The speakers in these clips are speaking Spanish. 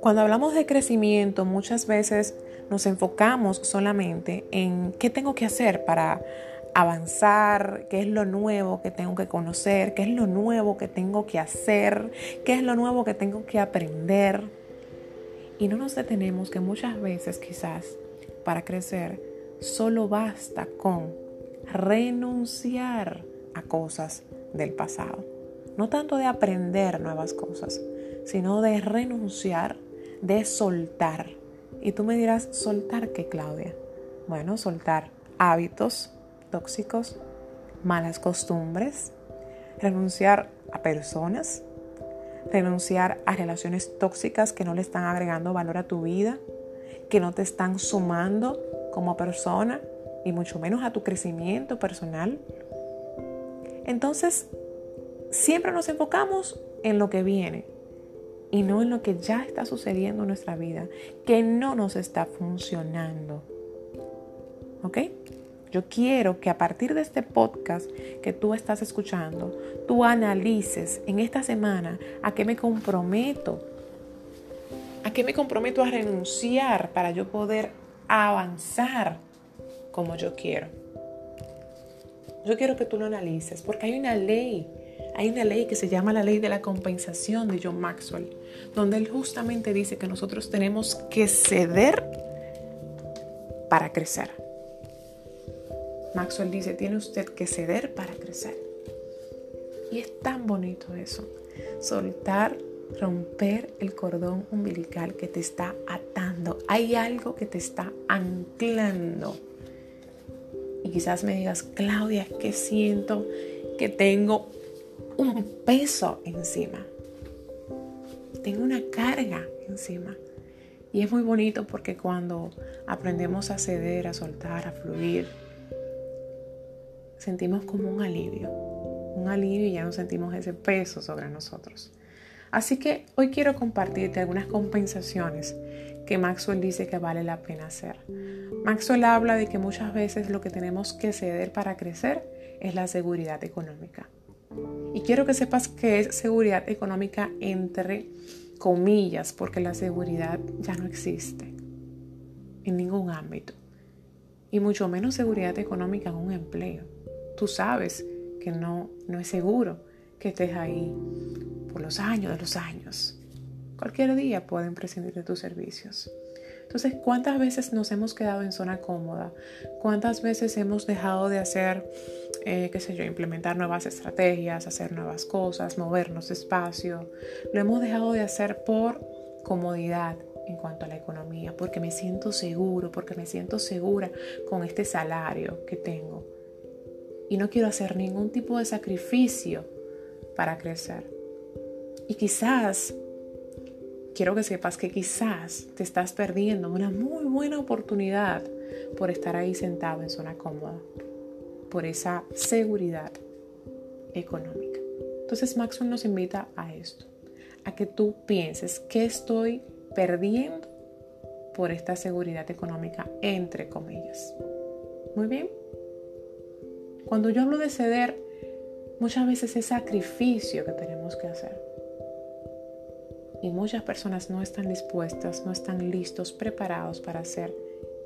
Cuando hablamos de crecimiento, muchas veces nos enfocamos solamente en qué tengo que hacer para avanzar, qué es lo nuevo que tengo que conocer, qué es lo nuevo que tengo que hacer, qué es lo nuevo que tengo que aprender. Y no nos detenemos que muchas veces quizás para crecer solo basta con renunciar a cosas del pasado. No tanto de aprender nuevas cosas, sino de renunciar de soltar. Y tú me dirás, ¿soltar qué, Claudia? Bueno, soltar hábitos tóxicos, malas costumbres, renunciar a personas, renunciar a relaciones tóxicas que no le están agregando valor a tu vida, que no te están sumando como persona y mucho menos a tu crecimiento personal. Entonces, siempre nos enfocamos en lo que viene, y no en lo que ya está sucediendo en nuestra vida, que no nos está funcionando. ¿Ok? Yo quiero que a partir de este podcast que tú estás escuchando, tú analices en esta semana a qué me comprometo, a qué me comprometo a renunciar para yo poder avanzar como yo quiero. Yo quiero que tú lo analices porque hay una ley hay una ley que se llama la ley de la compensación de John Maxwell, donde él justamente dice que nosotros tenemos que ceder para crecer. Maxwell dice, tiene usted que ceder para crecer. Y es tan bonito eso, soltar, romper el cordón umbilical que te está atando. Hay algo que te está anclando. Quizás me digas, Claudia, es que siento que tengo un peso encima. Tengo una carga encima. Y es muy bonito porque cuando aprendemos a ceder, a soltar, a fluir, sentimos como un alivio. Un alivio y ya no sentimos ese peso sobre nosotros. Así que hoy quiero compartirte algunas compensaciones que Maxwell dice que vale la pena hacer. Maxwell habla de que muchas veces lo que tenemos que ceder para crecer es la seguridad económica. Y quiero que sepas que es seguridad económica entre comillas, porque la seguridad ya no existe en ningún ámbito. Y mucho menos seguridad económica en un empleo. Tú sabes que no, no es seguro que estés ahí por los años de los años. Cualquier día pueden prescindir de tus servicios. Entonces, ¿cuántas veces nos hemos quedado en zona cómoda? ¿Cuántas veces hemos dejado de hacer, eh, qué sé yo, implementar nuevas estrategias, hacer nuevas cosas, movernos despacio? Lo hemos dejado de hacer por comodidad en cuanto a la economía, porque me siento seguro, porque me siento segura con este salario que tengo. Y no quiero hacer ningún tipo de sacrificio para crecer. Y quizás quiero que sepas que quizás te estás perdiendo una muy buena oportunidad por estar ahí sentado en zona cómoda, por esa seguridad económica. Entonces Maxwell nos invita a esto, a que tú pienses qué estoy perdiendo por esta seguridad económica, entre comillas. Muy bien. Cuando yo hablo de ceder, muchas veces es sacrificio que tenemos que hacer. Y muchas personas no están dispuestas, no están listos, preparados para hacer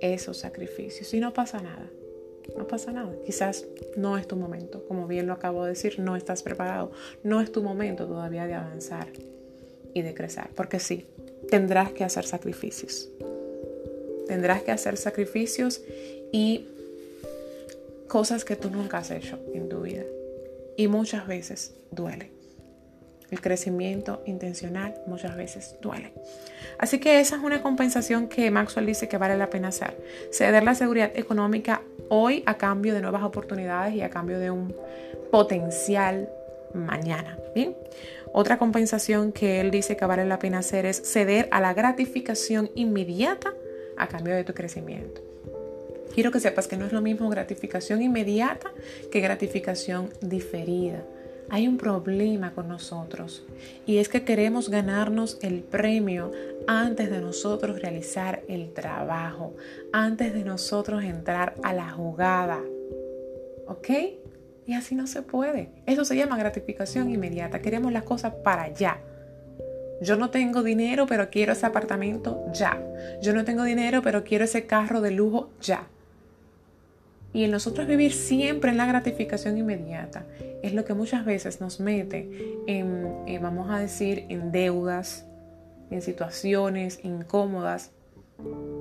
esos sacrificios. Y no pasa nada. No pasa nada. Quizás no es tu momento. Como bien lo acabo de decir, no estás preparado. No es tu momento todavía de avanzar y de crecer. Porque sí, tendrás que hacer sacrificios. Tendrás que hacer sacrificios y cosas que tú nunca has hecho en tu vida. Y muchas veces duele. El crecimiento intencional muchas veces duele. Así que esa es una compensación que Maxwell dice que vale la pena hacer. Ceder la seguridad económica hoy a cambio de nuevas oportunidades y a cambio de un potencial mañana. Otra compensación que él dice que vale la pena hacer es ceder a la gratificación inmediata a cambio de tu crecimiento. Quiero que sepas que no es lo mismo gratificación inmediata que gratificación diferida hay un problema con nosotros y es que queremos ganarnos el premio antes de nosotros realizar el trabajo, antes de nosotros entrar a la jugada. ¿Ok? Y así no se puede. Eso se llama gratificación inmediata. Queremos las cosas para allá. Yo no tengo dinero, pero quiero ese apartamento ya. Yo no tengo dinero, pero quiero ese carro de lujo ya. Y en nosotros vivir siempre en la gratificación inmediata es lo que muchas veces nos mete en, eh, vamos a decir, en deudas, en situaciones incómodas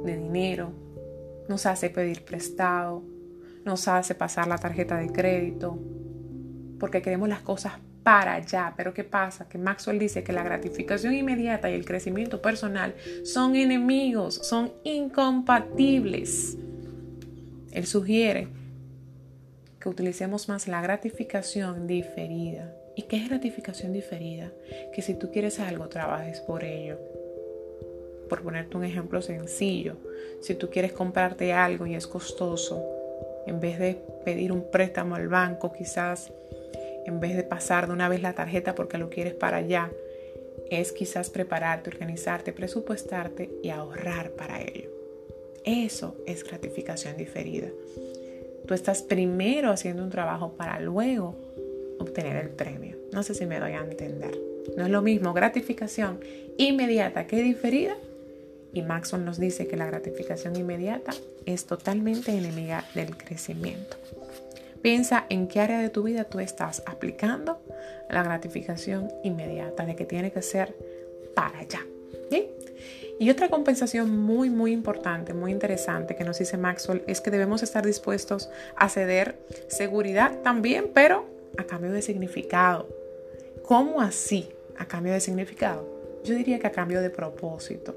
de dinero, nos hace pedir prestado, nos hace pasar la tarjeta de crédito, porque queremos las cosas para allá. Pero ¿qué pasa? Que Maxwell dice que la gratificación inmediata y el crecimiento personal son enemigos, son incompatibles. Él sugiere que utilicemos más la gratificación diferida. ¿Y qué es gratificación diferida? Que si tú quieres algo, trabajes por ello. Por ponerte un ejemplo sencillo, si tú quieres comprarte algo y es costoso, en vez de pedir un préstamo al banco, quizás en vez de pasar de una vez la tarjeta porque lo quieres para allá, es quizás prepararte, organizarte, presupuestarte y ahorrar para ello. Eso es gratificación diferida. Tú estás primero haciendo un trabajo para luego obtener el premio. No sé si me doy a entender. No es lo mismo gratificación inmediata que diferida. Y Maxwell nos dice que la gratificación inmediata es totalmente enemiga del crecimiento. Piensa en qué área de tu vida tú estás aplicando la gratificación inmediata, de que tiene que ser para allá. Y otra compensación muy, muy importante, muy interesante que nos dice Maxwell es que debemos estar dispuestos a ceder seguridad también, pero a cambio de significado. ¿Cómo así? A cambio de significado. Yo diría que a cambio de propósito.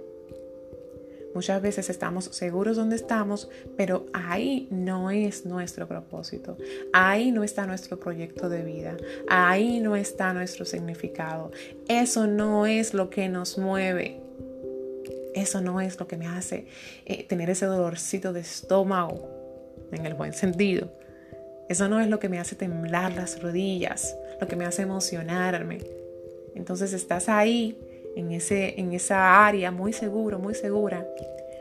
Muchas veces estamos seguros donde estamos, pero ahí no es nuestro propósito. Ahí no está nuestro proyecto de vida. Ahí no está nuestro significado. Eso no es lo que nos mueve. Eso no es lo que me hace eh, tener ese dolorcito de estómago, en el buen sentido. Eso no es lo que me hace temblar las rodillas, lo que me hace emocionarme. Entonces estás ahí en, ese, en esa área muy seguro, muy segura,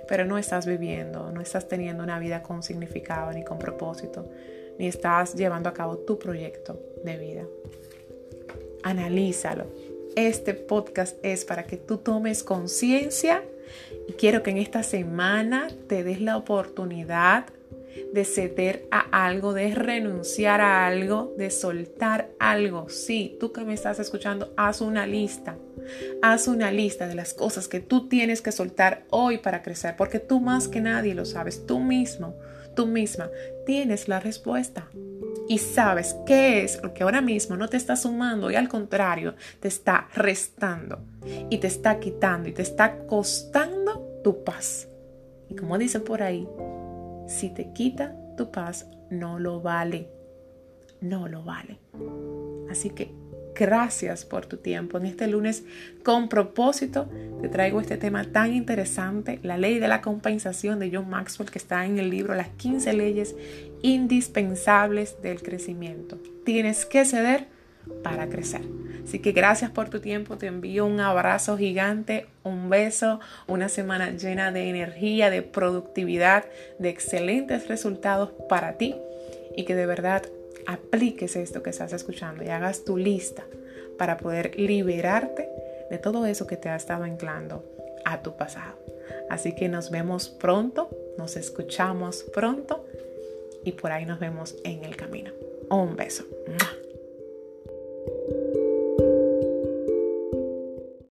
pero no estás viviendo, no estás teniendo una vida con significado ni con propósito, ni estás llevando a cabo tu proyecto de vida. Analízalo. Este podcast es para que tú tomes conciencia y quiero que en esta semana te des la oportunidad de ceder a algo, de renunciar a algo, de soltar algo. Sí, tú que me estás escuchando, haz una lista. Haz una lista de las cosas que tú tienes que soltar hoy para crecer, porque tú más que nadie lo sabes, tú mismo, tú misma, tienes la respuesta. Y sabes qué es lo que ahora mismo no te está sumando y al contrario te está restando y te está quitando y te está costando tu paz. Y como dicen por ahí, si te quita tu paz, no lo vale. No lo vale. Así que gracias por tu tiempo. En este lunes, con propósito, te traigo este tema tan interesante, la ley de la compensación de John Maxwell, que está en el libro Las 15 leyes indispensables del crecimiento. Tienes que ceder para crecer. Así que gracias por tu tiempo, te envío un abrazo gigante, un beso, una semana llena de energía, de productividad, de excelentes resultados para ti y que de verdad apliques esto que estás escuchando y hagas tu lista para poder liberarte de todo eso que te ha estado anclando a tu pasado. Así que nos vemos pronto, nos escuchamos pronto y por ahí nos vemos en el camino. Un beso.